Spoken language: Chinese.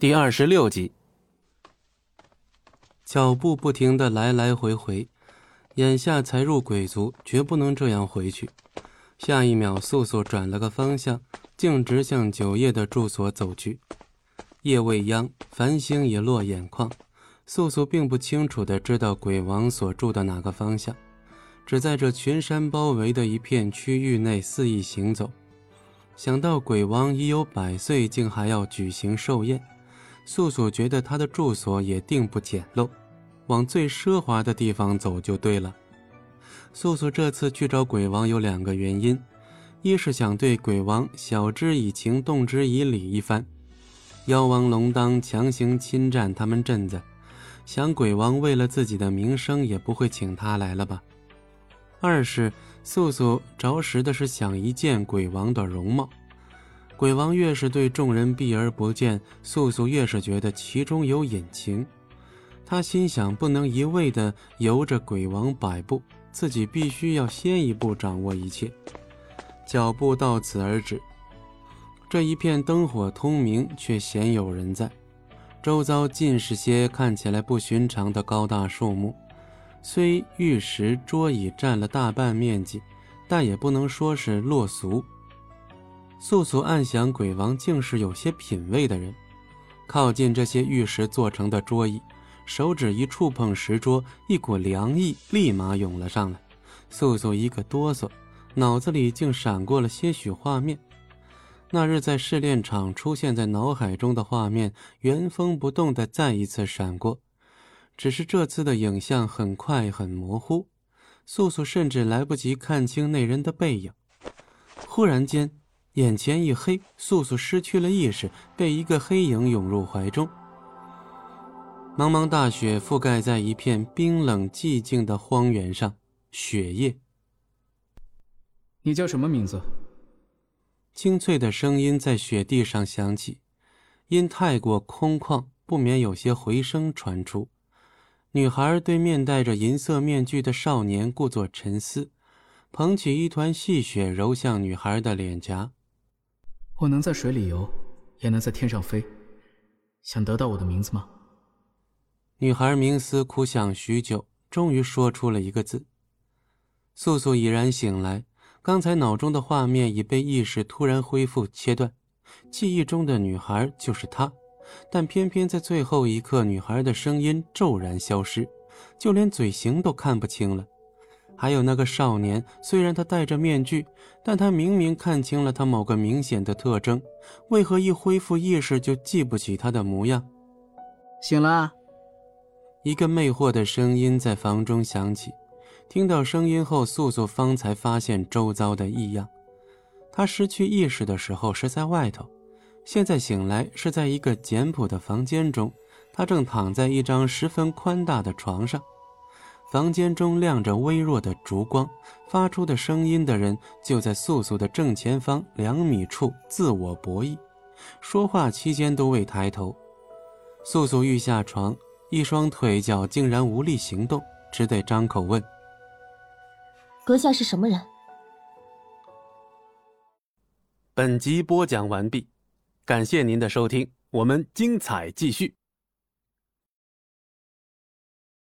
第二十六集，脚步不停的来来回回，眼下才入鬼族，绝不能这样回去。下一秒，素素转了个方向，径直向九叶的住所走去。夜未央，繁星已落眼眶，素素并不清楚的知道鬼王所住的哪个方向，只在这群山包围的一片区域内肆意行走。想到鬼王已有百岁，竟还要举行寿宴。素素觉得他的住所也定不简陋，往最奢华的地方走就对了。素素这次去找鬼王有两个原因：一是想对鬼王晓之以情、动之以理一番；妖王龙当强行侵占他们镇子，想鬼王为了自己的名声也不会请他来了吧；二是素素着实的是想一见鬼王的容貌。鬼王越是对众人避而不见，素素越是觉得其中有隐情。他心想，不能一味的由着鬼王摆布，自己必须要先一步掌握一切。脚步到此而止。这一片灯火通明，却鲜有人在。周遭尽是些看起来不寻常的高大树木，虽玉石桌椅占了大半面积，但也不能说是落俗。素素暗想，鬼王竟是有些品味的人。靠近这些玉石做成的桌椅，手指一触碰石桌，一股凉意立马涌了上来。素素一个哆嗦，脑子里竟闪过了些许画面。那日在试炼场出现在脑海中的画面，原封不动的再一次闪过。只是这次的影像很快很模糊，素素甚至来不及看清那人的背影。忽然间。眼前一黑，素素失去了意识，被一个黑影涌入怀中。茫茫大雪覆盖在一片冰冷寂静的荒原上，雪夜。你叫什么名字？清脆的声音在雪地上响起，因太过空旷，不免有些回声传出。女孩对面戴着银色面具的少年故作沉思，捧起一团细雪揉向女孩的脸颊。我能在水里游，也能在天上飞。想得到我的名字吗？女孩冥思苦想许久，终于说出了一个字。素素已然醒来，刚才脑中的画面已被意识突然恢复切断，记忆中的女孩就是她，但偏偏在最后一刻，女孩的声音骤然消失，就连嘴型都看不清了。还有那个少年，虽然他戴着面具，但他明明看清了他某个明显的特征，为何一恢复意识就记不起他的模样？醒了。一个魅惑的声音在房中响起。听到声音后，素素方才发现周遭的异样。他失去意识的时候是在外头，现在醒来是在一个简朴的房间中，他正躺在一张十分宽大的床上。房间中亮着微弱的烛光，发出的声音的人就在素素的正前方两米处自我博弈，说话期间都未抬头。素素欲下床，一双腿脚竟然无力行动，只得张口问：“阁下是什么人？”本集播讲完毕，感谢您的收听，我们精彩继续。